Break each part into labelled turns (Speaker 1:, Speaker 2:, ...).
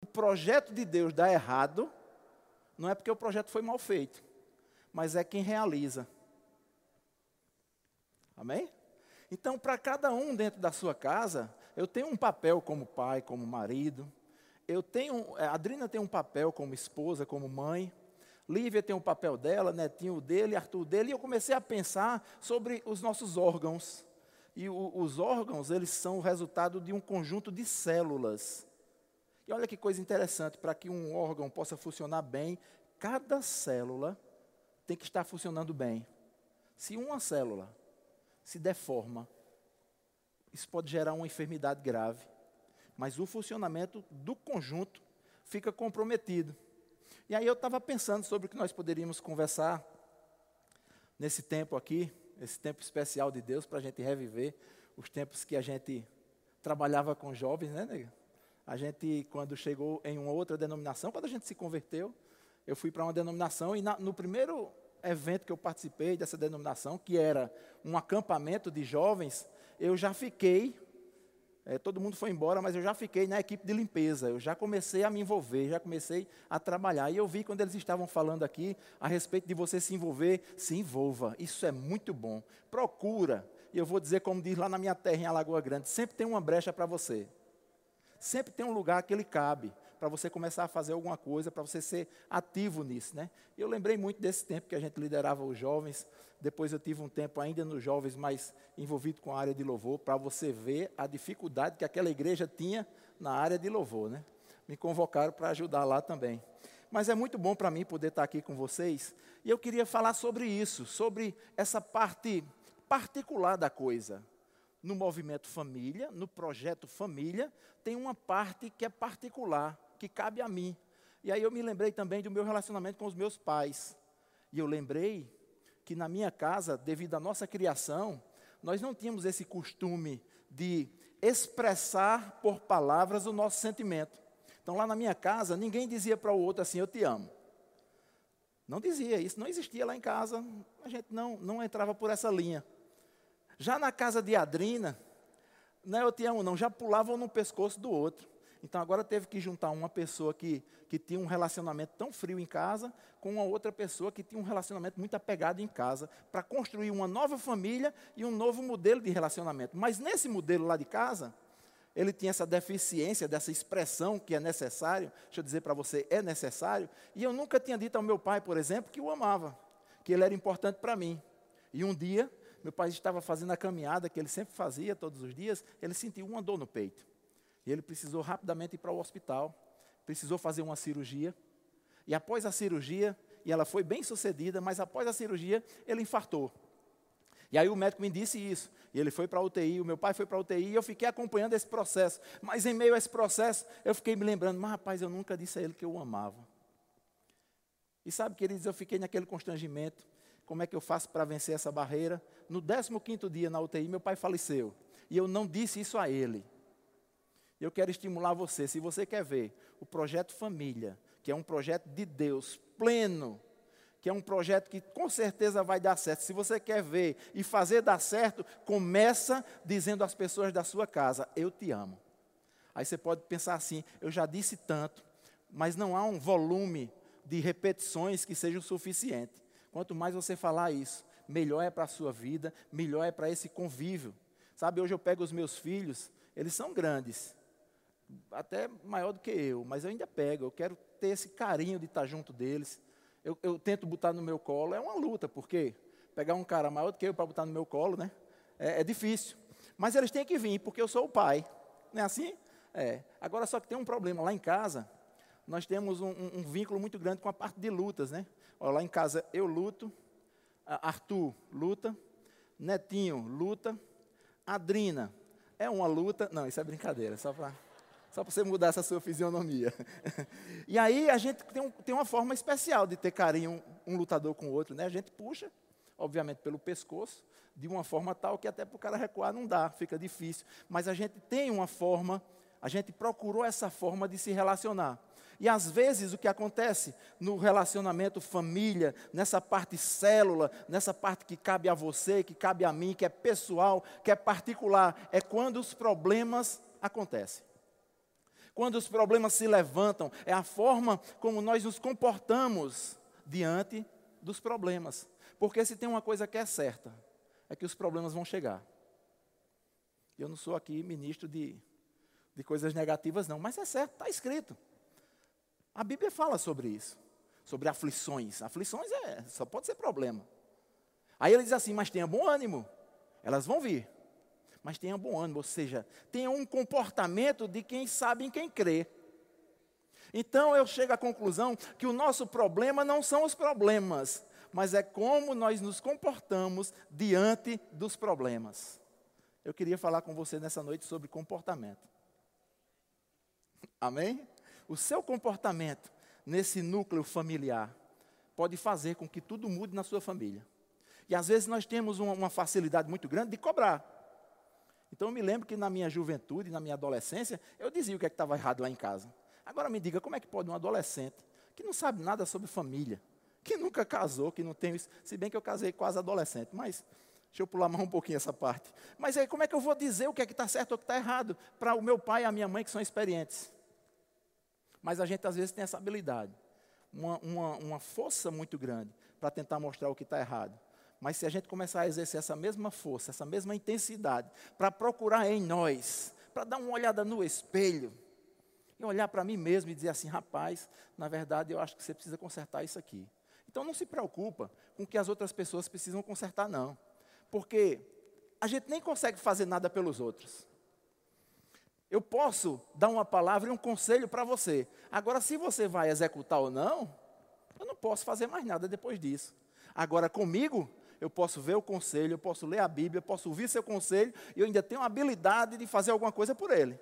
Speaker 1: o projeto de Deus dá errado, não é porque o projeto foi mal feito, mas é quem realiza. Amém? Então, para cada um dentro da sua casa, eu tenho um papel como pai, como marido. Eu tenho, a Adrina tem um papel como esposa, como mãe. Lívia tem um papel dela, Netinho dele, Arthur dele. E eu comecei a pensar sobre os nossos órgãos. E o, os órgãos, eles são o resultado de um conjunto de células. E olha que coisa interessante, para que um órgão possa funcionar bem, cada célula tem que estar funcionando bem. Se uma célula se deforma, isso pode gerar uma enfermidade grave. Mas o funcionamento do conjunto fica comprometido. E aí eu estava pensando sobre o que nós poderíamos conversar nesse tempo aqui, esse tempo especial de Deus, para a gente reviver os tempos que a gente trabalhava com jovens, né, nega? A gente, quando chegou em uma outra denominação, quando a gente se converteu, eu fui para uma denominação e na, no primeiro evento que eu participei dessa denominação, que era um acampamento de jovens, eu já fiquei, é, todo mundo foi embora, mas eu já fiquei na equipe de limpeza, eu já comecei a me envolver, já comecei a trabalhar. E eu vi quando eles estavam falando aqui a respeito de você se envolver, se envolva, isso é muito bom. Procura, e eu vou dizer como diz lá na minha terra em Alagoa Grande, sempre tem uma brecha para você. Sempre tem um lugar que ele cabe para você começar a fazer alguma coisa, para você ser ativo nisso, né? Eu lembrei muito desse tempo que a gente liderava os jovens. Depois eu tive um tempo ainda nos jovens mais envolvido com a área de louvor, para você ver a dificuldade que aquela igreja tinha na área de louvor, né? Me convocaram para ajudar lá também. Mas é muito bom para mim poder estar aqui com vocês. E eu queria falar sobre isso, sobre essa parte particular da coisa no movimento família, no projeto família, tem uma parte que é particular, que cabe a mim. E aí eu me lembrei também do meu relacionamento com os meus pais. E eu lembrei que na minha casa, devido à nossa criação, nós não tínhamos esse costume de expressar por palavras o nosso sentimento. Então lá na minha casa, ninguém dizia para o outro assim, eu te amo. Não dizia, isso não existia lá em casa, a gente não, não entrava por essa linha. Já na casa de Adrina, não é eu te amo não, já pulavam no pescoço do outro. Então agora teve que juntar uma pessoa que, que tinha um relacionamento tão frio em casa com uma outra pessoa que tinha um relacionamento muito apegado em casa, para construir uma nova família e um novo modelo de relacionamento. Mas nesse modelo lá de casa, ele tinha essa deficiência dessa expressão que é necessário, deixa eu dizer para você, é necessário, e eu nunca tinha dito ao meu pai, por exemplo, que o amava, que ele era importante para mim. E um dia, meu pai estava fazendo a caminhada que ele sempre fazia todos os dias, ele sentiu uma dor no peito. E ele precisou rapidamente ir para o hospital, precisou fazer uma cirurgia. E após a cirurgia, e ela foi bem sucedida, mas após a cirurgia, ele infartou. E aí o médico me disse isso. E ele foi para a UTI, o meu pai foi para a UTI, e eu fiquei acompanhando esse processo. Mas em meio a esse processo, eu fiquei me lembrando, mas rapaz, eu nunca disse a ele que eu o amava. E sabe, queridos, eu fiquei naquele constrangimento. Como é que eu faço para vencer essa barreira? No 15º dia na UTI, meu pai faleceu. E eu não disse isso a ele. Eu quero estimular você, se você quer ver o projeto família, que é um projeto de Deus pleno, que é um projeto que com certeza vai dar certo. Se você quer ver e fazer dar certo, começa dizendo às pessoas da sua casa: Eu te amo. Aí você pode pensar assim: Eu já disse tanto, mas não há um volume de repetições que seja o suficiente. Quanto mais você falar isso, melhor é para a sua vida, melhor é para esse convívio. Sabe, hoje eu pego os meus filhos, eles são grandes, até maior do que eu, mas eu ainda pego, eu quero ter esse carinho de estar junto deles. Eu, eu tento botar no meu colo, é uma luta, porque pegar um cara maior do que eu para botar no meu colo, né? É, é, difícil. Mas eles têm que vir, porque eu sou o pai. Não é assim? É. Agora só que tem um problema. Lá em casa, nós temos um, um, vínculo muito grande com a parte de lutas, né? Lá em casa eu luto, Arthur luta, Netinho luta, Adrina é uma luta. Não, isso é brincadeira, só para. Só você mudar essa sua fisionomia. e aí a gente tem, um, tem, uma forma especial de ter carinho um, um lutador com o outro, né? A gente puxa, obviamente, pelo pescoço, de uma forma tal que até para o cara recuar não dá, fica difícil. Mas a gente tem uma forma, a gente procurou essa forma de se relacionar. E às vezes o que acontece no relacionamento família, nessa parte célula, nessa parte que cabe a você, que cabe a mim, que é pessoal, que é particular, é quando os problemas acontecem. quando os problemas se levantam, é a forma como nós nos comportamos diante dos problemas. Porque se tem uma coisa que é certa, é que os problemas vão chegar. Eu não sou aqui ministro de, de coisas negativas, não, mas é certo, está escrito. A Bíblia fala sobre isso, sobre aflições. Aflições é, só pode ser problema. Aí ele diz assim: mas tenha bom ânimo, elas vão vir. Mas tenha bom ânimo, ou seja, tenha um comportamento de quem sabe em quem crê. Então eu chego à conclusão que o nosso problema não são os problemas, mas é como nós nos comportamos diante dos problemas. Eu queria falar com você nessa noite sobre comportamento. Amém? O seu comportamento nesse núcleo familiar pode fazer com que tudo mude na sua família. E às vezes nós temos uma, uma facilidade muito grande de cobrar. Então eu me lembro que na minha juventude, na minha adolescência, eu dizia o que é estava errado lá em casa. Agora me diga, como é que pode um adolescente que não sabe nada sobre família, que nunca casou, que não tem isso, se bem que eu casei quase adolescente, mas deixa eu pular mais um pouquinho essa parte. Mas aí como é que eu vou dizer o que é que está certo ou o que está errado para o meu pai e a minha mãe que são experientes? Mas a gente às vezes tem essa habilidade, uma, uma, uma força muito grande para tentar mostrar o que está errado. Mas se a gente começar a exercer essa mesma força, essa mesma intensidade, para procurar em nós, para dar uma olhada no espelho, e olhar para mim mesmo e dizer assim, rapaz, na verdade eu acho que você precisa consertar isso aqui. Então não se preocupa com o que as outras pessoas precisam consertar, não. Porque a gente nem consegue fazer nada pelos outros. Eu posso dar uma palavra e um conselho para você. Agora, se você vai executar ou não, eu não posso fazer mais nada depois disso. Agora, comigo, eu posso ver o conselho, eu posso ler a Bíblia, eu posso ouvir seu conselho, e eu ainda tenho a habilidade de fazer alguma coisa por ele.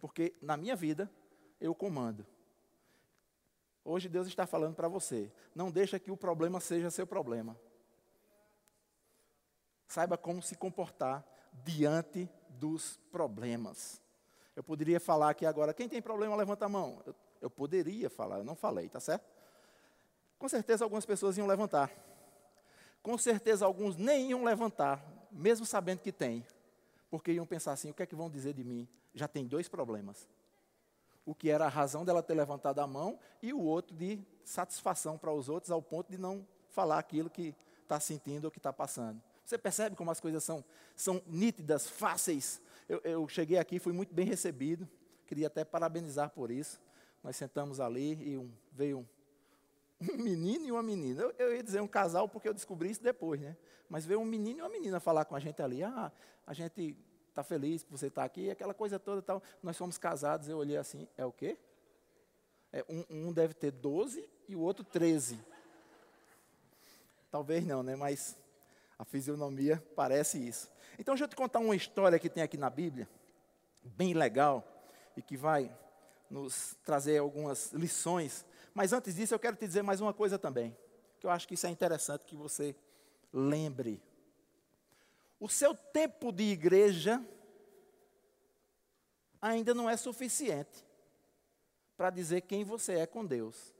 Speaker 1: Porque na minha vida, eu comando. Hoje Deus está falando para você: não deixa que o problema seja seu problema. Saiba como se comportar diante dos problemas. Eu poderia falar aqui agora, quem tem problema, levanta a mão. Eu, eu poderia falar, eu não falei, tá certo? Com certeza algumas pessoas iam levantar. Com certeza alguns nem iam levantar, mesmo sabendo que tem. Porque iam pensar assim: o que é que vão dizer de mim? Já tem dois problemas. O que era a razão dela ter levantado a mão e o outro de satisfação para os outros, ao ponto de não falar aquilo que está sentindo ou que está passando. Você percebe como as coisas são, são nítidas, fáceis eu, eu cheguei aqui, fui muito bem recebido, queria até parabenizar por isso. Nós sentamos ali e um, veio um, um, menino e uma menina. Eu, eu, ia dizer um casal porque eu descobri isso depois, né? Mas veio um menino e uma menina falar com a gente ali. Ah, a gente está feliz por você estar tá aqui, aquela coisa toda tal. Nós somos casados, eu olhei assim, é o quê? É, um, um deve ter 12 e o outro 13. Talvez não, né? Mas a fisionomia parece isso. Então, deixa eu te contar uma história que tem aqui na Bíblia, bem legal, e que vai nos trazer algumas lições. Mas antes disso, eu quero te dizer mais uma coisa também, que eu acho que isso é interessante que você lembre. O seu tempo de igreja ainda não é suficiente para dizer quem você é com Deus.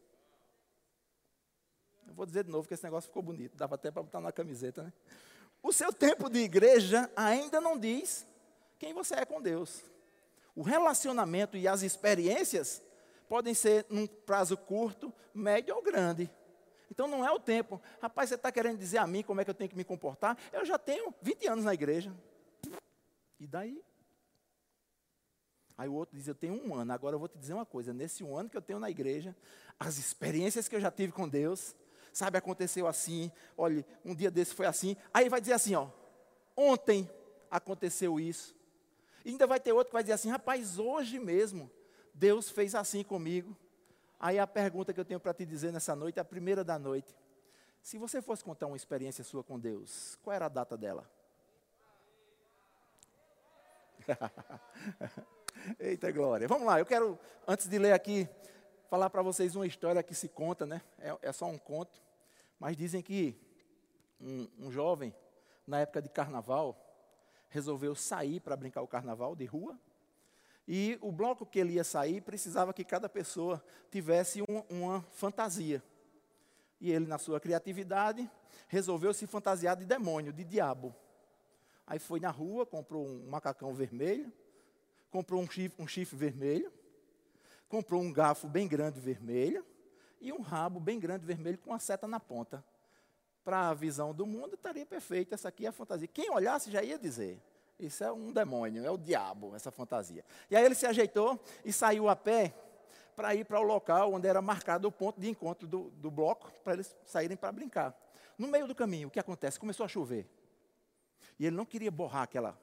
Speaker 1: Vou dizer de novo que esse negócio ficou bonito, dava até para botar na camiseta, né? O seu tempo de igreja ainda não diz quem você é com Deus. O relacionamento e as experiências podem ser num prazo curto, médio ou grande. Então não é o tempo. Rapaz, você está querendo dizer a mim como é que eu tenho que me comportar? Eu já tenho 20 anos na igreja. E daí? Aí o outro diz, eu tenho um ano. Agora eu vou te dizer uma coisa. Nesse um ano que eu tenho na igreja, as experiências que eu já tive com Deus, sabe, aconteceu assim, olha, um dia desse foi assim. Aí vai dizer assim, ó, ontem aconteceu isso. E ainda vai ter outro que vai dizer assim, rapaz, hoje mesmo Deus fez assim comigo. Aí a pergunta que eu tenho para te dizer nessa noite, a primeira da noite. Se você fosse contar uma experiência sua com Deus, qual era a data dela? Eita glória. Vamos lá, eu quero, antes de ler aqui, falar para vocês uma história que se conta, né? É, é só um conto. Mas dizem que um, um jovem, na época de carnaval, resolveu sair para brincar o carnaval de rua. E o bloco que ele ia sair precisava que cada pessoa tivesse um, uma fantasia. E ele, na sua criatividade, resolveu se fantasiar de demônio, de diabo. Aí foi na rua, comprou um macacão vermelho, comprou um chifre, um chifre vermelho, comprou um garfo bem grande vermelho e um rabo bem grande vermelho com uma seta na ponta. Para a visão do mundo estaria perfeito, essa aqui é a fantasia. Quem olhasse já ia dizer: isso é um demônio, é o diabo, essa fantasia. E aí ele se ajeitou e saiu a pé para ir para o local onde era marcado o ponto de encontro do, do bloco, para eles saírem para brincar. No meio do caminho, o que acontece? Começou a chover. E ele não queria borrar aquela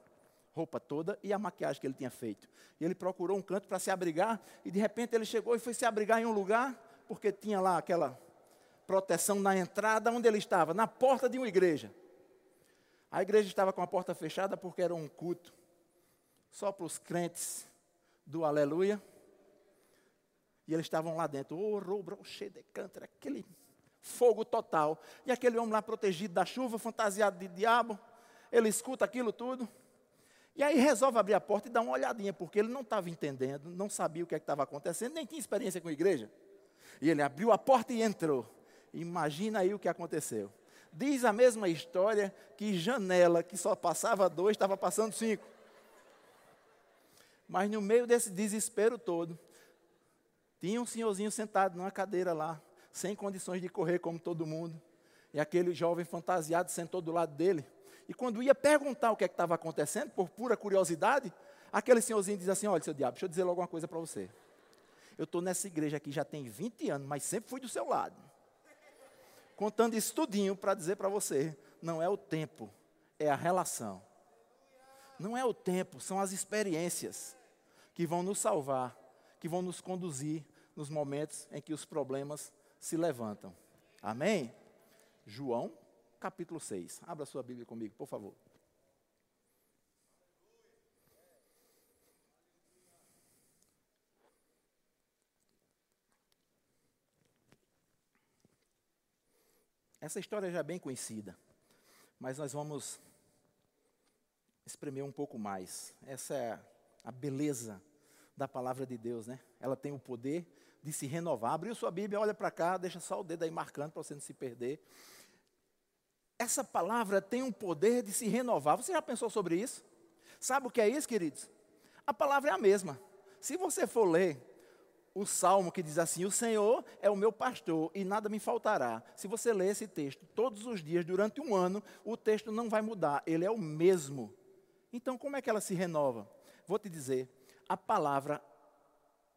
Speaker 1: roupa toda e a maquiagem que ele tinha feito. E ele procurou um canto para se abrigar, e de repente ele chegou e foi se abrigar em um lugar, porque tinha lá aquela proteção na entrada onde ele estava, na porta de uma igreja. A igreja estava com a porta fechada porque era um culto só para os crentes do aleluia. E eles estavam lá dentro, oh, robro, cheio de câncer, aquele fogo total. E aquele homem lá protegido da chuva, fantasiado de diabo, ele escuta aquilo tudo. E aí resolve abrir a porta e dar uma olhadinha, porque ele não estava entendendo, não sabia o que é estava acontecendo, nem tinha experiência com a igreja. E ele abriu a porta e entrou. Imagina aí o que aconteceu. Diz a mesma história que janela, que só passava dois, estava passando cinco. Mas no meio desse desespero todo, tinha um senhorzinho sentado numa cadeira lá, sem condições de correr como todo mundo. E aquele jovem fantasiado sentou do lado dele. E quando ia perguntar o que é estava acontecendo, por pura curiosidade, aquele senhorzinho diz assim: Olha, seu diabo, deixa eu dizer logo uma coisa para você. Eu estou nessa igreja aqui já tem 20 anos, mas sempre fui do seu lado contando isso tudinho para dizer para você, não é o tempo, é a relação. Não é o tempo, são as experiências que vão nos salvar, que vão nos conduzir nos momentos em que os problemas se levantam. Amém? João, capítulo 6. Abra sua Bíblia comigo, por favor. Essa história já é bem conhecida, mas nós vamos espremer um pouco mais. Essa é a beleza da palavra de Deus, né? Ela tem o poder de se renovar. Abriu sua Bíblia, olha para cá, deixa só o dedo aí marcando para você não se perder. Essa palavra tem um poder de se renovar. Você já pensou sobre isso? Sabe o que é isso, queridos? A palavra é a mesma. Se você for ler o salmo que diz assim: O Senhor é o meu pastor e nada me faltará. Se você ler esse texto todos os dias durante um ano, o texto não vai mudar, ele é o mesmo. Então, como é que ela se renova? Vou te dizer: a palavra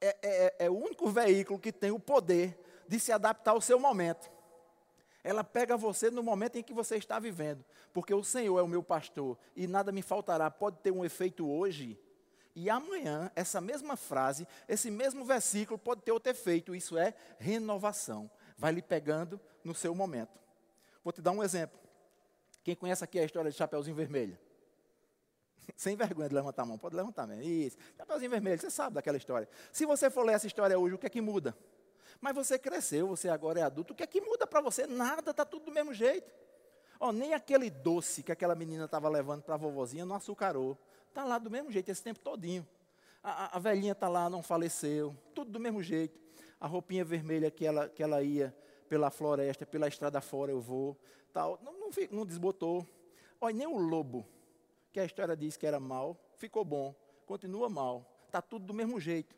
Speaker 1: é, é, é o único veículo que tem o poder de se adaptar ao seu momento. Ela pega você no momento em que você está vivendo, porque o Senhor é o meu pastor e nada me faltará. Pode ter um efeito hoje, e amanhã, essa mesma frase, esse mesmo versículo pode ter outro efeito, isso é renovação. Vai lhe pegando no seu momento. Vou te dar um exemplo. Quem conhece aqui a história de Chapeuzinho Vermelho? Sem vergonha de levantar a mão, pode levantar mesmo. Isso. Chapeuzinho Vermelho, você sabe daquela história. Se você for ler essa história hoje, o que é que muda? Mas você cresceu, você agora é adulto, o que é que muda para você? Nada, está tudo do mesmo jeito. Oh, nem aquele doce que aquela menina estava levando para a vovozinha não açucarou. Está lá do mesmo jeito esse tempo todinho. A, a, velhinha está lá, não faleceu. Tudo do mesmo jeito. A roupinha vermelha que ela, que ela ia pela floresta, pela estrada fora eu vou. Tal. Não, não, não desbotou. Olha, nem o lobo, que a história diz que era mal, ficou bom. Continua mal. Está tudo do mesmo jeito.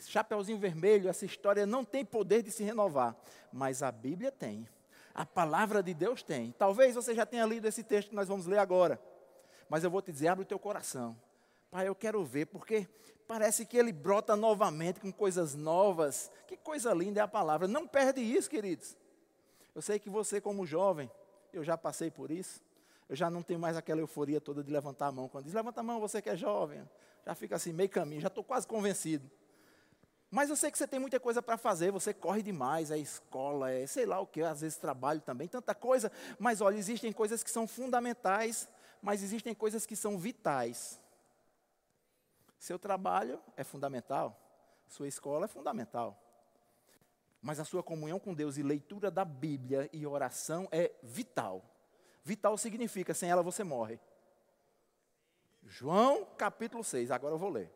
Speaker 1: Chapeuzinho vermelho, essa história não tem poder de se renovar. Mas a Bíblia tem. A palavra de Deus tem. Talvez você já tenha lido esse texto que nós vamos ler agora. Mas eu vou te dizer, abre o teu coração. Pai, eu quero ver, porque parece que ele brota novamente com coisas novas. Que coisa linda é a palavra. Não perde isso, queridos. Eu sei que você, como jovem, eu já passei por isso. Eu já não tenho mais aquela euforia toda de levantar a mão. Quando diz, levanta a mão, você que é jovem. Já fica assim, meio caminho, já estou quase convencido. Mas eu sei que você tem muita coisa para fazer, você corre demais, é escola, é sei lá o que, às vezes trabalho também, tanta coisa. Mas olha, existem coisas que são fundamentais mas existem coisas que são vitais. Seu trabalho é fundamental, sua escola é fundamental. Mas a sua comunhão com Deus e leitura da Bíblia e oração é vital. Vital significa, sem ela você morre. João capítulo 6, agora eu vou ler.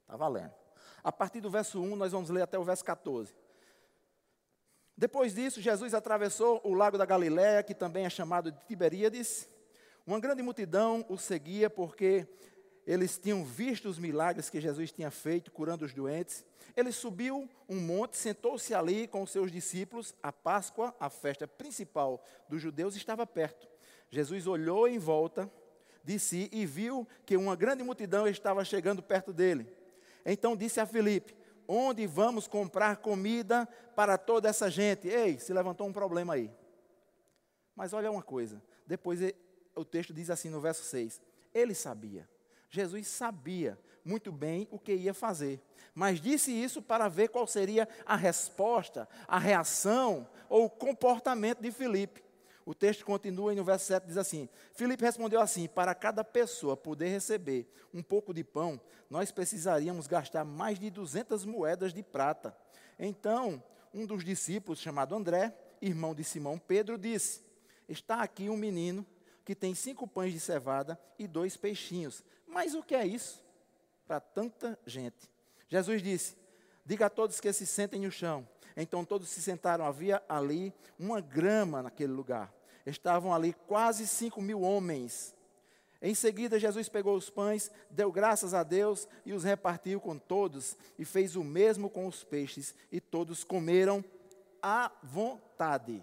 Speaker 1: Está valendo. A partir do verso 1, nós vamos ler até o verso 14. Depois disso, Jesus atravessou o lago da Galiléia, que também é chamado de Tiberíades, uma grande multidão o seguia porque eles tinham visto os milagres que Jesus tinha feito, curando os doentes. Ele subiu um monte, sentou-se ali com os seus discípulos. A Páscoa, a festa principal dos judeus, estava perto. Jesus olhou em volta de si e viu que uma grande multidão estava chegando perto dele. Então disse a Filipe: Onde vamos comprar comida para toda essa gente? Ei, se levantou um problema aí. Mas olha uma coisa, depois o texto diz assim no verso 6: Ele sabia, Jesus sabia muito bem o que ia fazer, mas disse isso para ver qual seria a resposta, a reação ou o comportamento de Filipe. O texto continua e no verso 7 diz assim: Filipe respondeu assim: Para cada pessoa poder receber um pouco de pão, nós precisaríamos gastar mais de 200 moedas de prata. Então, um dos discípulos, chamado André, irmão de Simão Pedro, disse: Está aqui um menino que tem cinco pães de cevada e dois peixinhos. Mas o que é isso para tanta gente? Jesus disse: Diga a todos que se sentem no chão. Então todos se sentaram. Havia ali uma grama naquele lugar. Estavam ali quase cinco mil homens. Em seguida, Jesus pegou os pães, deu graças a Deus e os repartiu com todos, e fez o mesmo com os peixes, e todos comeram à vontade.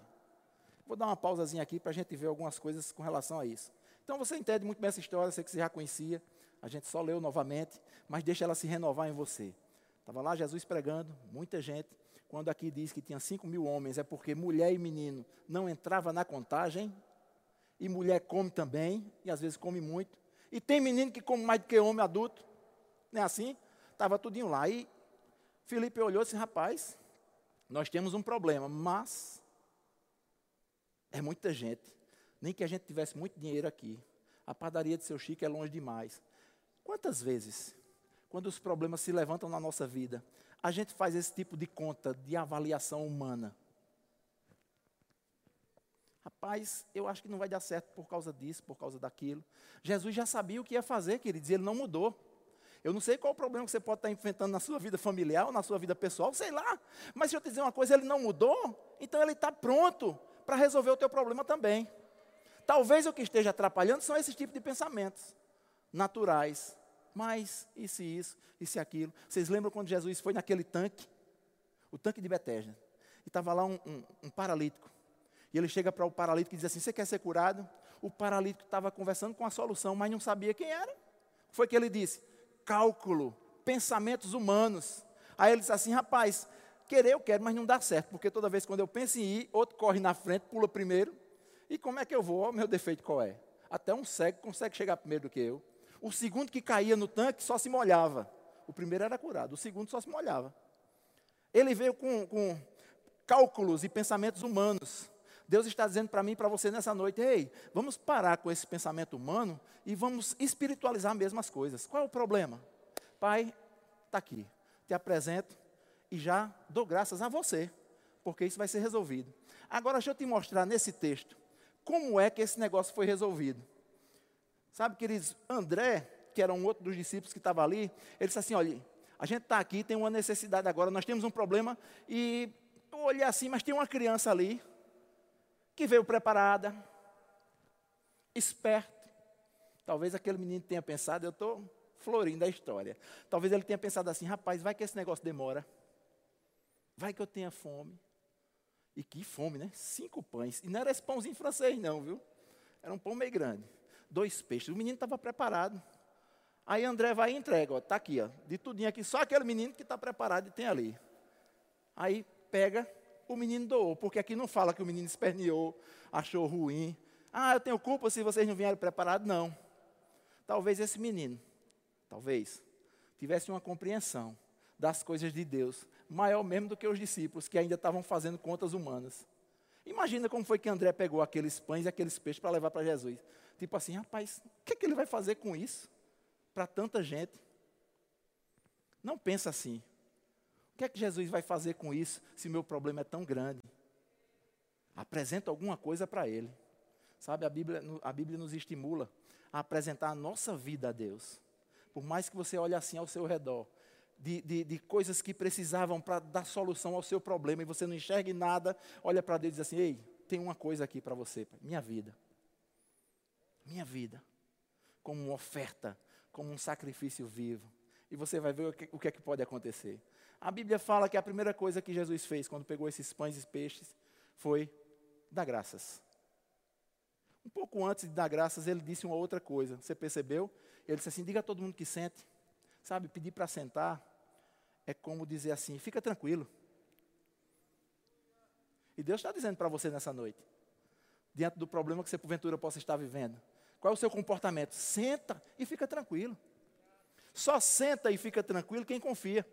Speaker 1: Vou dar uma pausazinha aqui para a gente ver algumas coisas com relação a isso. Então você entende muito bem essa história, sei que você já conhecia, a gente só leu novamente, mas deixa ela se renovar em você. Estava lá Jesus pregando, muita gente. Quando aqui diz que tinha cinco mil homens, é porque mulher e menino não entrava na contagem. E mulher come também, e às vezes come muito. E tem menino que come mais do que homem adulto. Não é assim? Estava tudinho lá. E Felipe olhou e disse, rapaz, nós temos um problema, mas é muita gente. Nem que a gente tivesse muito dinheiro aqui. A padaria de seu Chico é longe demais. Quantas vezes, quando os problemas se levantam na nossa vida, a gente faz esse tipo de conta de avaliação humana. Rapaz, eu acho que não vai dar certo por causa disso, por causa daquilo. Jesus já sabia o que ia fazer, queridos, e ele não mudou. Eu não sei qual o problema que você pode estar enfrentando na sua vida familiar na sua vida pessoal, sei lá. Mas deixa eu te dizer uma coisa, ele não mudou, então ele está pronto para resolver o teu problema também. Talvez o que esteja atrapalhando são esses tipos de pensamentos naturais, mas e se isso, e se aquilo. Vocês lembram quando Jesus foi naquele tanque, o tanque de Betesda, e estava lá um, um, um, paralítico. E ele chega para o paralítico e diz assim: Você quer ser curado? O paralítico estava conversando com a solução, mas não sabia quem era. Foi que ele disse: Cálculo, pensamentos humanos. Aí ele disse assim: Rapaz, querer eu quero, mas não dá certo, porque toda vez quando eu penso em ir, outro corre na frente, pula primeiro. E como é que eu vou? O meu defeito qual é? Até um cego consegue chegar primeiro do que eu. O segundo que caía no tanque só se molhava. O primeiro era curado, o segundo só se molhava. Ele veio com, com cálculos e pensamentos humanos. Deus está dizendo para mim e para você nessa noite: ei, vamos parar com esse pensamento humano e vamos espiritualizar mesmo as coisas. Qual é o problema? Pai, está aqui, te apresento e já dou graças a você, porque isso vai ser resolvido. Agora, deixa eu te mostrar nesse texto como é que esse negócio foi resolvido. Sabe, queridos, André, que era um outro dos discípulos que estava ali, ele disse assim: olha, a gente está aqui, tem uma necessidade agora, nós temos um problema, e eu olhei assim, mas tem uma criança ali, que veio preparada, esperto. Talvez aquele menino tenha pensado, eu estou florindo a história. Talvez ele tenha pensado assim, rapaz, vai que esse negócio demora. Vai que eu tenha fome. E que fome, né? Cinco pães. E não era esse pãozinho francês, não, viu? Era um pão meio grande dois peixes. O menino estava preparado. Aí André vai e entrega, ó, está aqui, ó, de tudinho aqui, só aquele menino que está preparado e tem ali. Aí pega, o menino doou, porque aqui não fala que o menino esperneou, achou ruim. Ah, eu tenho culpa se vocês não vieram preparados, não. Talvez esse menino, talvez, tivesse uma compreensão das coisas de Deus, maior mesmo do que os discípulos, que ainda estavam fazendo contas humanas. Imagina como foi que André pegou aqueles pães e aqueles peixes para levar para Jesus. Tipo assim, rapaz, o que, é que ele vai fazer com isso? Para tanta gente. Não pensa assim. O que é que Jesus vai fazer com isso se meu problema é tão grande? Apresenta alguma coisa para ele. Sabe, a Bíblia, a Bíblia nos estimula a apresentar a nossa vida a Deus. Por mais que você olhe assim ao seu redor, de, de, de coisas que precisavam para dar solução ao seu problema e você não enxergue nada, olha para Deus e diz assim: Ei, tem uma coisa aqui para você, minha vida minha vida como uma oferta, como um sacrifício vivo. E você vai ver o que, o que é que pode acontecer. A Bíblia fala que a primeira coisa que Jesus fez quando pegou esses pães e peixes foi dar graças. Um pouco antes de dar graças, ele disse uma outra coisa. Você percebeu? Ele disse assim: diga a todo mundo que sente. Sabe, pedir para sentar é como dizer assim: fica tranquilo. E Deus está dizendo para você nessa noite, diante do problema que você porventura possa estar vivendo: qual é o seu comportamento? Senta e fica tranquilo. Só senta e fica tranquilo quem confia.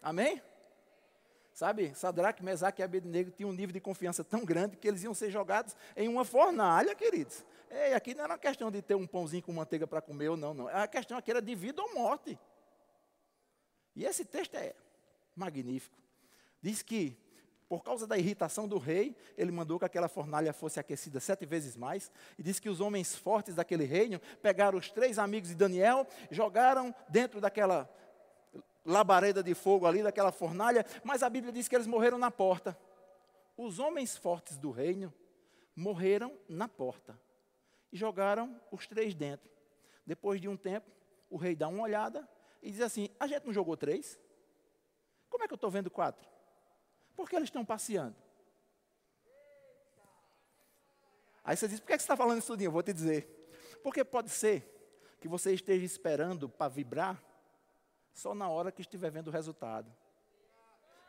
Speaker 1: Amém? Sabe, Sadraque, Mesaque e Abednego tinham um nível de confiança tão grande que eles iam ser jogados em uma fornalha, queridos. Ei, aqui não era uma questão de ter um pãozinho com manteiga para comer ou não, não. A questão aqui era de vida ou morte. E esse texto é magnífico. Diz que por causa da irritação do rei, ele mandou que aquela fornalha fosse aquecida sete vezes mais. E diz que os homens fortes daquele reino pegaram os três amigos de Daniel, jogaram dentro daquela labareda de fogo ali, daquela fornalha. Mas a Bíblia diz que eles morreram na porta. Os homens fortes do reino morreram na porta. E jogaram os três dentro. Depois de um tempo, o rei dá uma olhada e diz assim: A gente não jogou três? Como é que eu estou vendo quatro? Por que eles estão passeando? Aí você diz, por que você está falando isso tudo? Eu vou te dizer. Porque pode ser que você esteja esperando para vibrar só na hora que estiver vendo o resultado.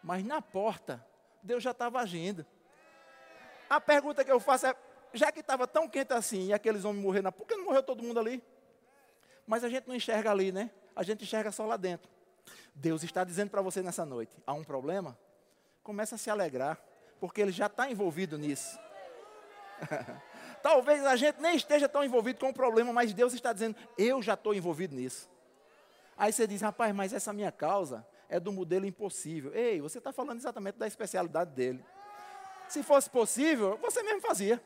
Speaker 1: Mas na porta, Deus já estava agindo. A pergunta que eu faço é, já que estava tão quente assim, e aqueles homens morreram, por que não morreu todo mundo ali? Mas a gente não enxerga ali, né? A gente enxerga só lá dentro. Deus está dizendo para você nessa noite, há um problema? começa a se alegrar, porque ele já está envolvido nisso. Talvez a gente nem esteja tão envolvido com o problema, mas Deus está dizendo: eu já estou envolvido nisso. Aí você diz, rapaz, mas essa minha causa é do modelo impossível. Ei, você está falando exatamente da especialidade dele. Se fosse possível, você mesmo fazia.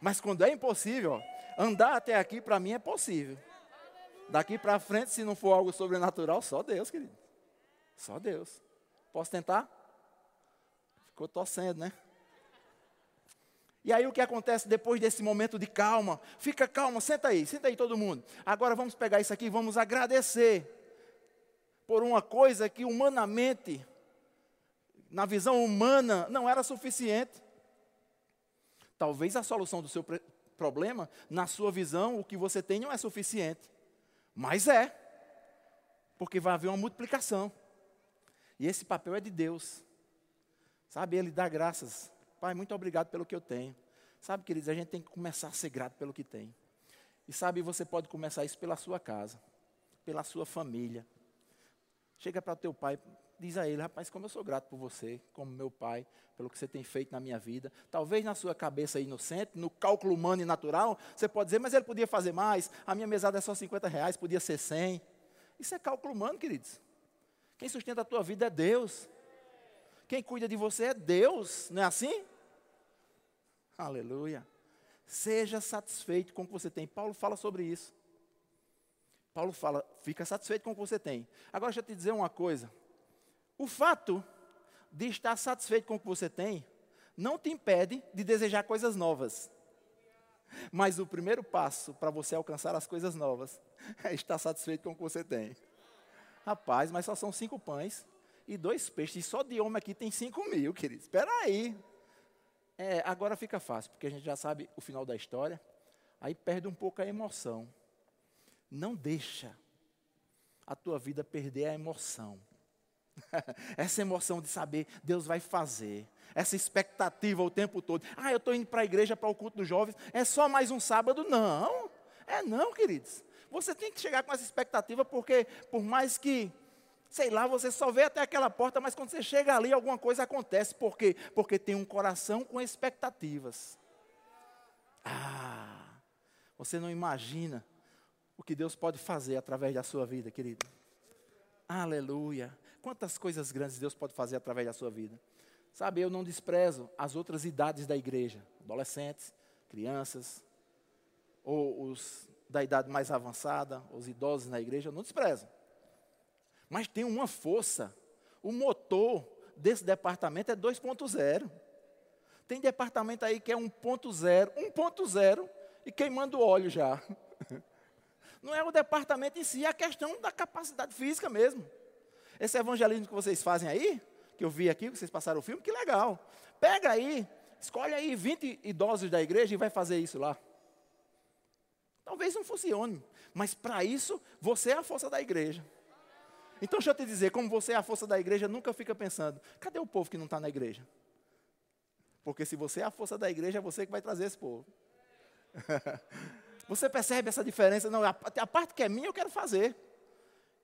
Speaker 1: Mas quando é impossível, andar até aqui para mim é possível. Daqui para frente, se não for algo sobrenatural, só Deus, querido. Só Deus. Posso tentar? Ficou torcendo, né? E aí o que acontece depois desse momento de calma? Fica calma, senta aí, senta aí todo mundo. Agora vamos pegar isso aqui e vamos agradecer por uma coisa que humanamente, na visão humana, não era suficiente. Talvez a solução do seu problema, na sua visão, o que você tem não é suficiente. Mas é. Porque vai haver uma multiplicação. E esse papel é de Deus. Sabe, Ele dá graças. Pai, muito obrigado pelo que eu tenho. Sabe, queridos, a gente tem que começar a ser grato pelo que tem. E sabe, você pode começar isso pela sua casa, pela sua família. Chega para o teu pai, diz a ele, rapaz, como eu sou grato por você, como meu pai, pelo que você tem feito na minha vida. Talvez na sua cabeça inocente, no cálculo humano e natural, você pode dizer, mas ele podia fazer mais, a minha mesada é só 50 reais, podia ser 100. Isso é cálculo humano, queridos. Quem sustenta a tua vida é Deus. Quem cuida de você é Deus, não é assim? Aleluia. Seja satisfeito com o que você tem. Paulo fala sobre isso. Paulo fala, fica satisfeito com o que você tem. Agora deixa eu te dizer uma coisa. O fato de estar satisfeito com o que você tem não te impede de desejar coisas novas. Mas o primeiro passo para você alcançar as coisas novas é estar satisfeito com o que você tem. Rapaz, mas só são cinco pães e dois peixes. E só de homem aqui tem cinco mil, queridos. Espera aí. É, agora fica fácil, porque a gente já sabe o final da história. Aí perde um pouco a emoção. Não deixa a tua vida perder a emoção. Essa emoção de saber Deus vai fazer. Essa expectativa o tempo todo. Ah, eu estou indo para a igreja, para o culto dos jovens. É só mais um sábado? Não. É não, queridos. Você tem que chegar com essa expectativa, porque por mais que, sei lá, você só vê até aquela porta, mas quando você chega ali, alguma coisa acontece. Por quê? Porque tem um coração com expectativas. Ah, você não imagina o que Deus pode fazer através da sua vida, querido. Aleluia. Quantas coisas grandes Deus pode fazer através da sua vida. Sabe, eu não desprezo as outras idades da igreja, adolescentes, crianças, ou os da idade mais avançada, os idosos na igreja, eu não desprezo. Mas tem uma força. O motor desse departamento é 2.0. Tem departamento aí que é 1.0, 1.0 e queimando óleo já. Não é o departamento em si, é a questão da capacidade física mesmo. Esse evangelismo que vocês fazem aí, que eu vi aqui, que vocês passaram o filme, que legal. Pega aí, escolhe aí 20 idosos da igreja e vai fazer isso lá. Talvez não funcione, mas para isso você é a força da igreja. Então deixa eu te dizer, como você é a força da igreja, nunca fica pensando, cadê o povo que não está na igreja? Porque se você é a força da igreja, é você que vai trazer esse povo. você percebe essa diferença? Não, a, a parte que é minha eu quero fazer.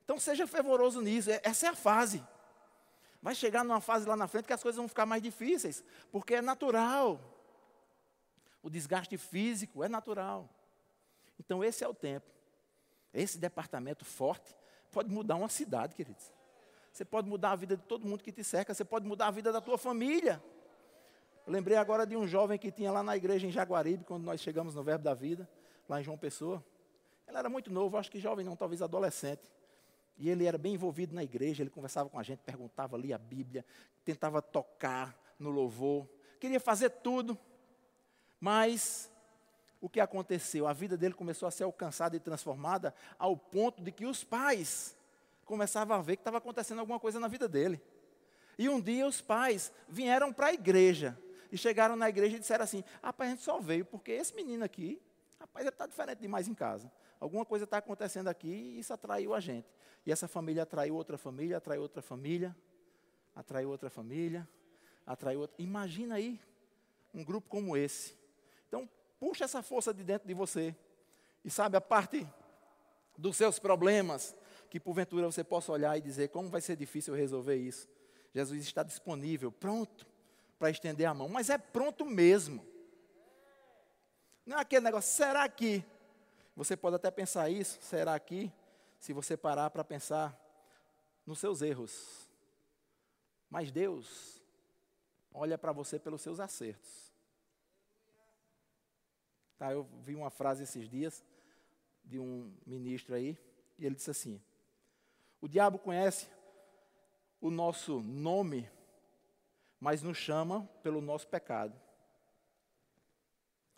Speaker 1: Então seja fervoroso nisso, é, essa é a fase. Vai chegar numa fase lá na frente que as coisas vão ficar mais difíceis, porque é natural. O desgaste físico é natural. Então esse é o tempo. Esse departamento forte pode mudar uma cidade, queridos. Você pode mudar a vida de todo mundo que te cerca, você pode mudar a vida da tua família. Eu lembrei agora de um jovem que tinha lá na igreja em Jaguaribe, quando nós chegamos no Verbo da Vida, lá em João Pessoa. Ele era muito novo, acho que jovem não, talvez adolescente. E ele era bem envolvido na igreja, ele conversava com a gente, perguntava ali a Bíblia, tentava tocar no louvor, queria fazer tudo. Mas o que aconteceu? A vida dele começou a ser alcançada e transformada ao ponto de que os pais começavam a ver que estava acontecendo alguma coisa na vida dele. E um dia os pais vieram para a igreja e chegaram na igreja e disseram assim: Rapaz, a gente só veio porque esse menino aqui, rapaz, ele está diferente demais em casa. Alguma coisa está acontecendo aqui e isso atraiu a gente. E essa família atraiu outra família, atraiu outra família, atraiu outra família, atraiu outra. Imagina aí um grupo como esse. Então, puxa essa força de dentro de você. E sabe, a parte dos seus problemas, que porventura você possa olhar e dizer como vai ser difícil resolver isso. Jesus está disponível, pronto para estender a mão, mas é pronto mesmo. Não é aquele negócio, será que? Você pode até pensar isso, será que? se você parar para pensar nos seus erros. Mas Deus olha para você pelos seus acertos. Tá, eu vi uma frase esses dias de um ministro aí, e ele disse assim: O diabo conhece o nosso nome, mas nos chama pelo nosso pecado.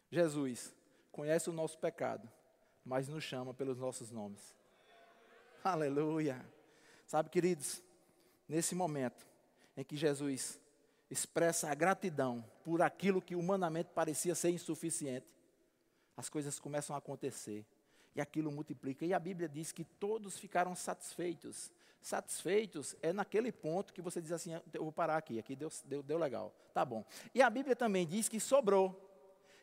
Speaker 1: Jesus conhece o nosso pecado, mas nos chama pelos nossos nomes. Aleluia. Sabe, queridos, nesse momento em que Jesus expressa a gratidão por aquilo que humanamente parecia ser insuficiente, as coisas começam a acontecer e aquilo multiplica. E a Bíblia diz que todos ficaram satisfeitos. Satisfeitos é naquele ponto que você diz assim: eu vou parar aqui, aqui deu, deu, deu legal, tá bom. E a Bíblia também diz que sobrou.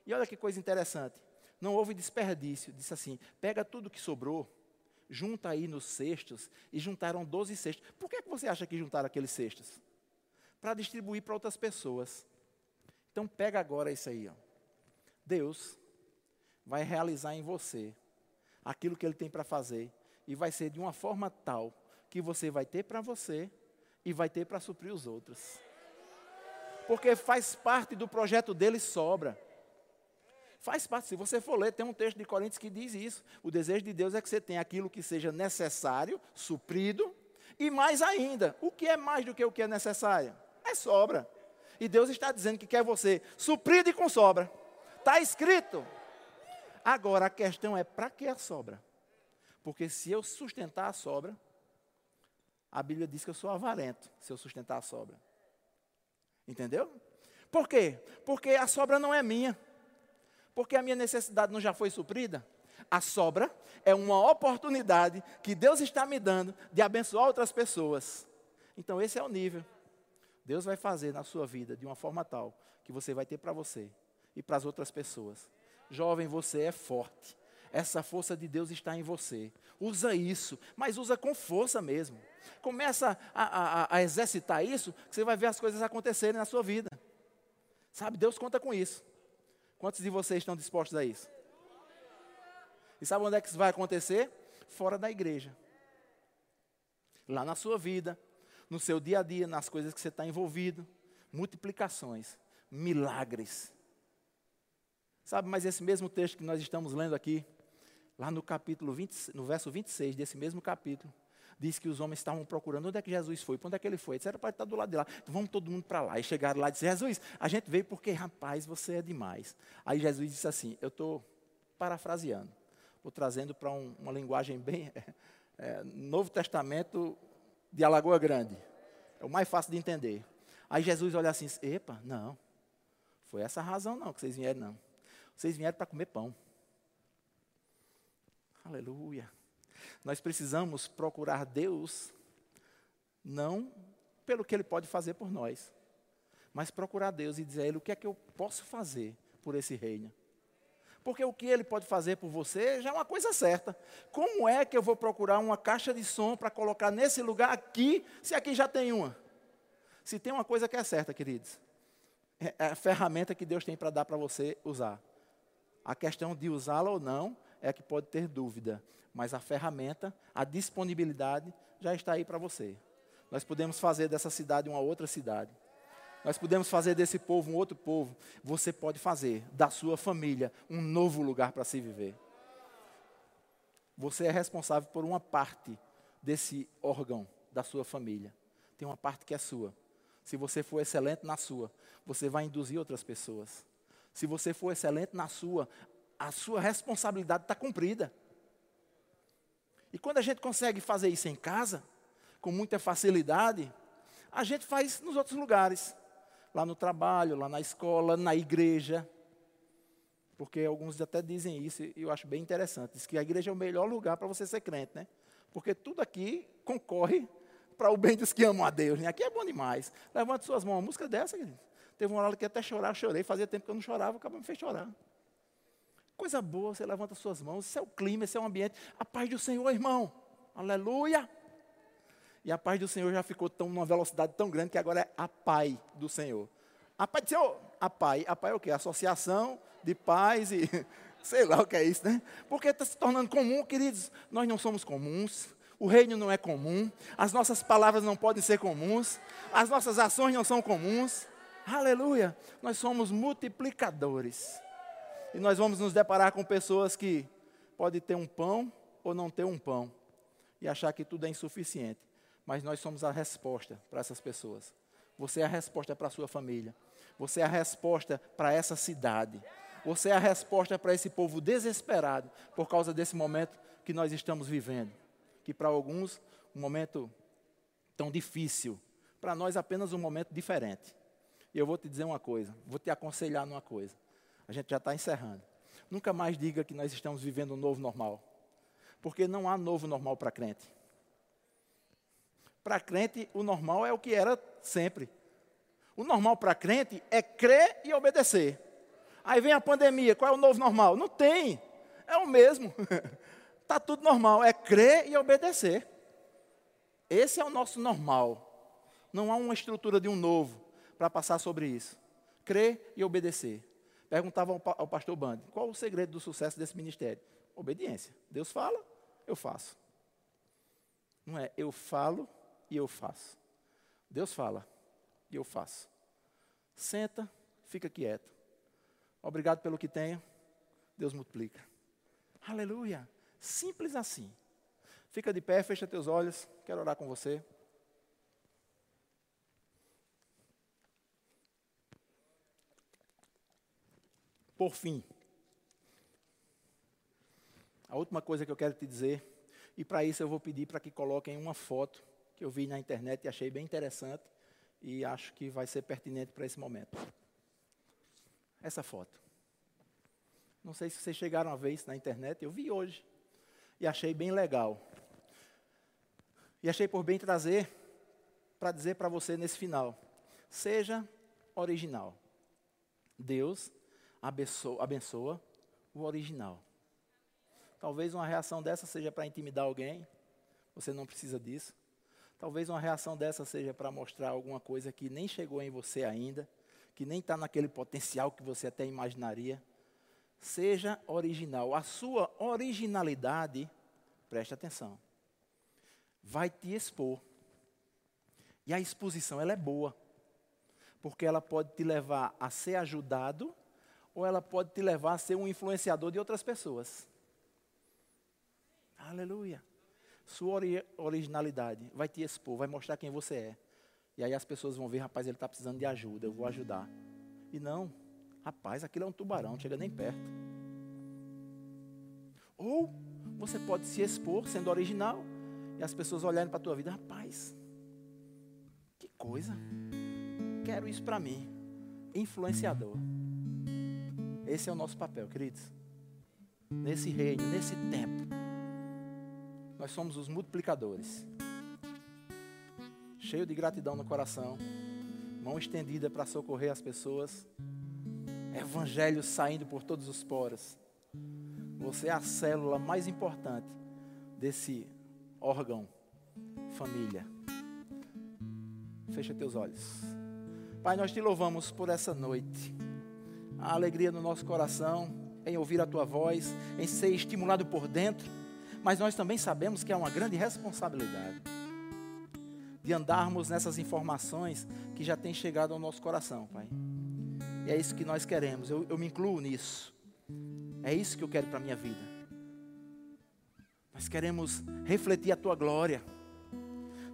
Speaker 1: E olha que coisa interessante: não houve desperdício. Disse assim: pega tudo que sobrou junta aí nos cestos, e juntaram 12 cestos. Por que, é que você acha que juntaram aqueles cestos? Para distribuir para outras pessoas. Então pega agora isso aí. Ó. Deus vai realizar em você aquilo que Ele tem para fazer, e vai ser de uma forma tal que você vai ter para você e vai ter para suprir os outros. Porque faz parte do projeto dele sobra. Faz parte. Se você for ler, tem um texto de Coríntios que diz isso. O desejo de Deus é que você tenha aquilo que seja necessário, suprido, e mais ainda. O que é mais do que o que é necessário? É sobra. E Deus está dizendo que quer você suprido e com sobra. Está escrito. Agora a questão é: para que a sobra? Porque se eu sustentar a sobra, a Bíblia diz que eu sou avarento se eu sustentar a sobra. Entendeu? Por quê? Porque a sobra não é minha porque a minha necessidade não já foi suprida? A sobra é uma oportunidade que Deus está me dando de abençoar outras pessoas. Então, esse é o nível. Deus vai fazer na sua vida de uma forma tal que você vai ter para você e para as outras pessoas. Jovem, você é forte. Essa força de Deus está em você. Usa isso, mas usa com força mesmo. Começa a, a, a exercitar isso, você vai ver as coisas acontecerem na sua vida. Sabe, Deus conta com isso. Quantos de vocês estão dispostos a isso? E sabe onde é que isso vai acontecer? Fora da igreja. Lá na sua vida, no seu dia a dia, nas coisas que você está envolvido. Multiplicações, milagres. Sabe, mas esse mesmo texto que nós estamos lendo aqui, lá no capítulo 20, no verso 26 desse mesmo capítulo, diz que os homens estavam procurando onde é que Jesus foi, para onde é que ele foi. Disseram para estar do lado de lá. Vamos todo mundo para lá. E chegaram lá e disseram, Jesus, a gente veio porque, rapaz, você é demais. Aí Jesus disse assim, eu estou parafraseando. Estou trazendo para um, uma linguagem bem. É, Novo Testamento de Alagoa Grande. É o mais fácil de entender. Aí Jesus olha assim: epa, não. Foi essa a razão, não, que vocês vieram, não. Vocês vieram para comer pão. Aleluia. Nós precisamos procurar Deus, não pelo que Ele pode fazer por nós, mas procurar Deus e dizer a Ele o que é que eu posso fazer por esse reino. Porque o que ele pode fazer por você já é uma coisa certa. Como é que eu vou procurar uma caixa de som para colocar nesse lugar aqui, se aqui já tem uma? Se tem uma coisa que é certa, queridos, é, é a ferramenta que Deus tem para dar para você usar. A questão de usá-la ou não é que pode ter dúvida, mas a ferramenta, a disponibilidade já está aí para você. Nós podemos fazer dessa cidade uma outra cidade. Nós podemos fazer desse povo um outro povo. Você pode fazer da sua família um novo lugar para se viver. Você é responsável por uma parte desse órgão da sua família. Tem uma parte que é sua. Se você for excelente na sua, você vai induzir outras pessoas. Se você for excelente na sua, a sua responsabilidade está cumprida. E quando a gente consegue fazer isso em casa, com muita facilidade, a gente faz nos outros lugares lá no trabalho, lá na escola, na igreja. Porque alguns até dizem isso, e eu acho bem interessante. Diz que a igreja é o melhor lugar para você ser crente, né? Porque tudo aqui concorre para o bem dos que amam a Deus. Né? Aqui é bom demais. Levante suas mãos. Uma música dessa, querido. Teve uma hora que até chorar, chorei. Fazia tempo que eu não chorava, cabelo me fez chorar. Coisa boa, você levanta suas mãos. Isso é o clima, esse é o ambiente. A paz do Senhor, irmão. Aleluia. E a paz do Senhor já ficou tão, numa velocidade tão grande que agora é a paz do Senhor. A paz do Senhor, a paz. A paz é o quê? Associação de paz e sei lá o que é isso, né? Porque está se tornando comum, queridos. Nós não somos comuns. O reino não é comum. As nossas palavras não podem ser comuns. As nossas ações não são comuns. Aleluia. Nós somos multiplicadores. E nós vamos nos deparar com pessoas que podem ter um pão ou não ter um pão. E achar que tudo é insuficiente mas nós somos a resposta para essas pessoas. Você é a resposta para a sua família. Você é a resposta para essa cidade. Você é a resposta para esse povo desesperado por causa desse momento que nós estamos vivendo. Que para alguns, um momento tão difícil. Para nós, apenas um momento diferente. E eu vou te dizer uma coisa, vou te aconselhar numa coisa. A gente já está encerrando. Nunca mais diga que nós estamos vivendo um novo normal. Porque não há novo normal para crente. Para crente, o normal é o que era sempre. O normal para crente é crer e obedecer. Aí vem a pandemia, qual é o novo normal? Não tem, é o mesmo. Está tudo normal, é crer e obedecer. Esse é o nosso normal. Não há uma estrutura de um novo para passar sobre isso. Crer e obedecer. Perguntava ao pastor Band, qual o segredo do sucesso desse ministério? Obediência. Deus fala, eu faço. Não é eu falo e eu faço. Deus fala e eu faço. Senta, fica quieto. Obrigado pelo que tenho. Deus multiplica. Aleluia. Simples assim. Fica de pé, fecha teus olhos. Quero orar com você. Por fim, a última coisa que eu quero te dizer, e para isso eu vou pedir para que coloquem uma foto que eu vi na internet e achei bem interessante e acho que vai ser pertinente para esse momento. Essa foto. Não sei se vocês chegaram a ver isso na internet, eu vi hoje e achei bem legal. E achei por bem trazer para dizer para você nesse final: seja original. Deus abençoa, abençoa o original. Talvez uma reação dessa seja para intimidar alguém, você não precisa disso. Talvez uma reação dessa seja para mostrar alguma coisa que nem chegou em você ainda, que nem está naquele potencial que você até imaginaria. Seja original. A sua originalidade, preste atenção, vai te expor. E a exposição ela é boa, porque ela pode te levar a ser ajudado ou ela pode te levar a ser um influenciador de outras pessoas. Aleluia sua ori originalidade, vai te expor, vai mostrar quem você é. E aí as pessoas vão ver, rapaz, ele está precisando de ajuda, eu vou ajudar. E não, rapaz, aquilo é um tubarão, não chega nem perto. Ou você pode se expor sendo original e as pessoas olharem para a tua vida, rapaz, que coisa, quero isso para mim. Influenciador. Esse é o nosso papel, queridos. Nesse reino, nesse tempo, nós somos os multiplicadores. Cheio de gratidão no coração, mão estendida para socorrer as pessoas, evangelho saindo por todos os poros. Você é a célula mais importante desse órgão, família. Fecha teus olhos. Pai, nós te louvamos por essa noite. A alegria no nosso coração em ouvir a tua voz, em ser estimulado por dentro, mas nós também sabemos que é uma grande responsabilidade de andarmos nessas informações que já têm chegado ao nosso coração, Pai. E é isso que nós queremos, eu, eu me incluo nisso. É isso que eu quero para a minha vida. Nós queremos refletir a tua glória.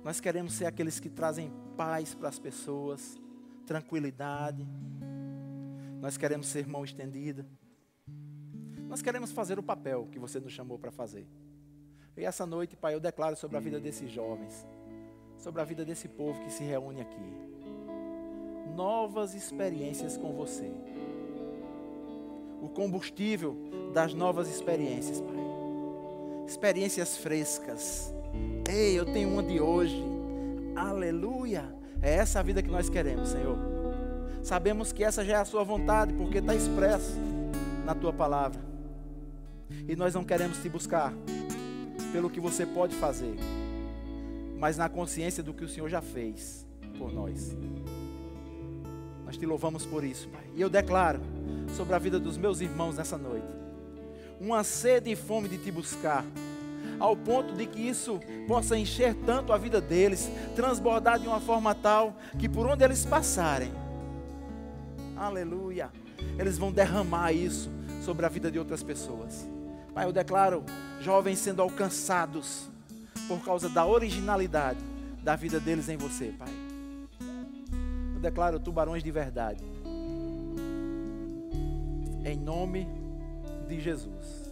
Speaker 1: Nós queremos ser aqueles que trazem paz para as pessoas, tranquilidade. Nós queremos ser mão estendida. Nós queremos fazer o papel que você nos chamou para fazer. E essa noite, Pai, eu declaro sobre a vida desses jovens, sobre a vida desse povo que se reúne aqui. Novas experiências com você. O combustível das novas experiências, Pai experiências frescas. Ei, eu tenho uma de hoje. Aleluia. É essa a vida que nós queremos, Senhor. Sabemos que essa já é a Sua vontade, porque está expresso na Tua palavra. E nós não queremos te buscar pelo que você pode fazer, mas na consciência do que o Senhor já fez por nós. Nós te louvamos por isso, Pai. E eu declaro sobre a vida dos meus irmãos nessa noite uma sede e fome de te buscar, ao ponto de que isso possa encher tanto a vida deles, transbordar de uma forma tal que por onde eles passarem, aleluia, eles vão derramar isso sobre a vida de outras pessoas. Pai, eu declaro jovens sendo alcançados por causa da originalidade da vida deles em você, Pai. Eu declaro tubarões de verdade. Em nome de Jesus.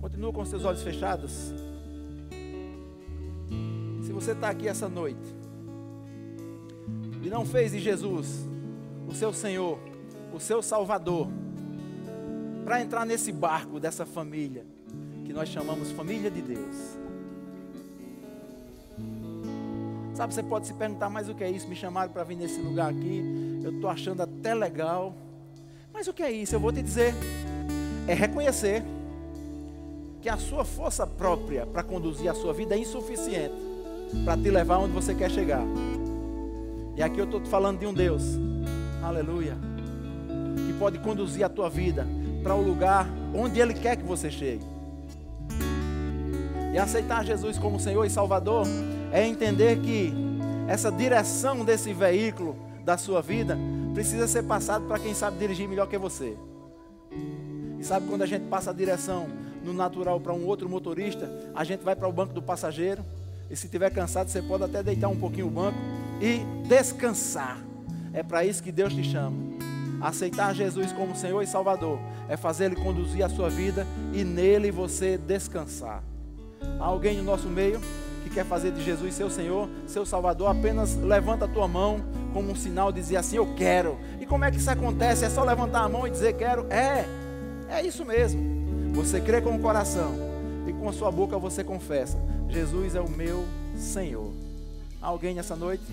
Speaker 1: Continua com seus olhos fechados. Se você está aqui essa noite e não fez de Jesus o seu Senhor, o seu Salvador, para entrar nesse barco dessa família que nós chamamos família de Deus. Sabe, você pode se perguntar, mas o que é isso? Me chamaram para vir nesse lugar aqui, eu estou achando até legal. Mas o que é isso? Eu vou te dizer é reconhecer que a sua força própria para conduzir a sua vida é insuficiente para te levar onde você quer chegar. E aqui eu estou falando de um Deus, aleluia, que pode conduzir a tua vida para o lugar onde Ele quer que você chegue. E aceitar Jesus como Senhor e Salvador é entender que essa direção desse veículo da sua vida precisa ser passado para quem sabe dirigir melhor que você. E sabe quando a gente passa a direção no natural para um outro motorista, a gente vai para o banco do passageiro. E se estiver cansado, você pode até deitar um pouquinho o banco e descansar. É para isso que Deus te chama. Aceitar Jesus como Senhor e Salvador é fazer Ele conduzir a sua vida e nele você descansar. Há alguém no nosso meio que quer fazer de Jesus seu Senhor, seu Salvador, apenas levanta a tua mão como um sinal de dizer assim: Eu quero. E como é que isso acontece? É só levantar a mão e dizer quero? É. É isso mesmo. Você crê com o coração e com a sua boca você confessa: Jesus é o meu Senhor. Alguém nessa noite?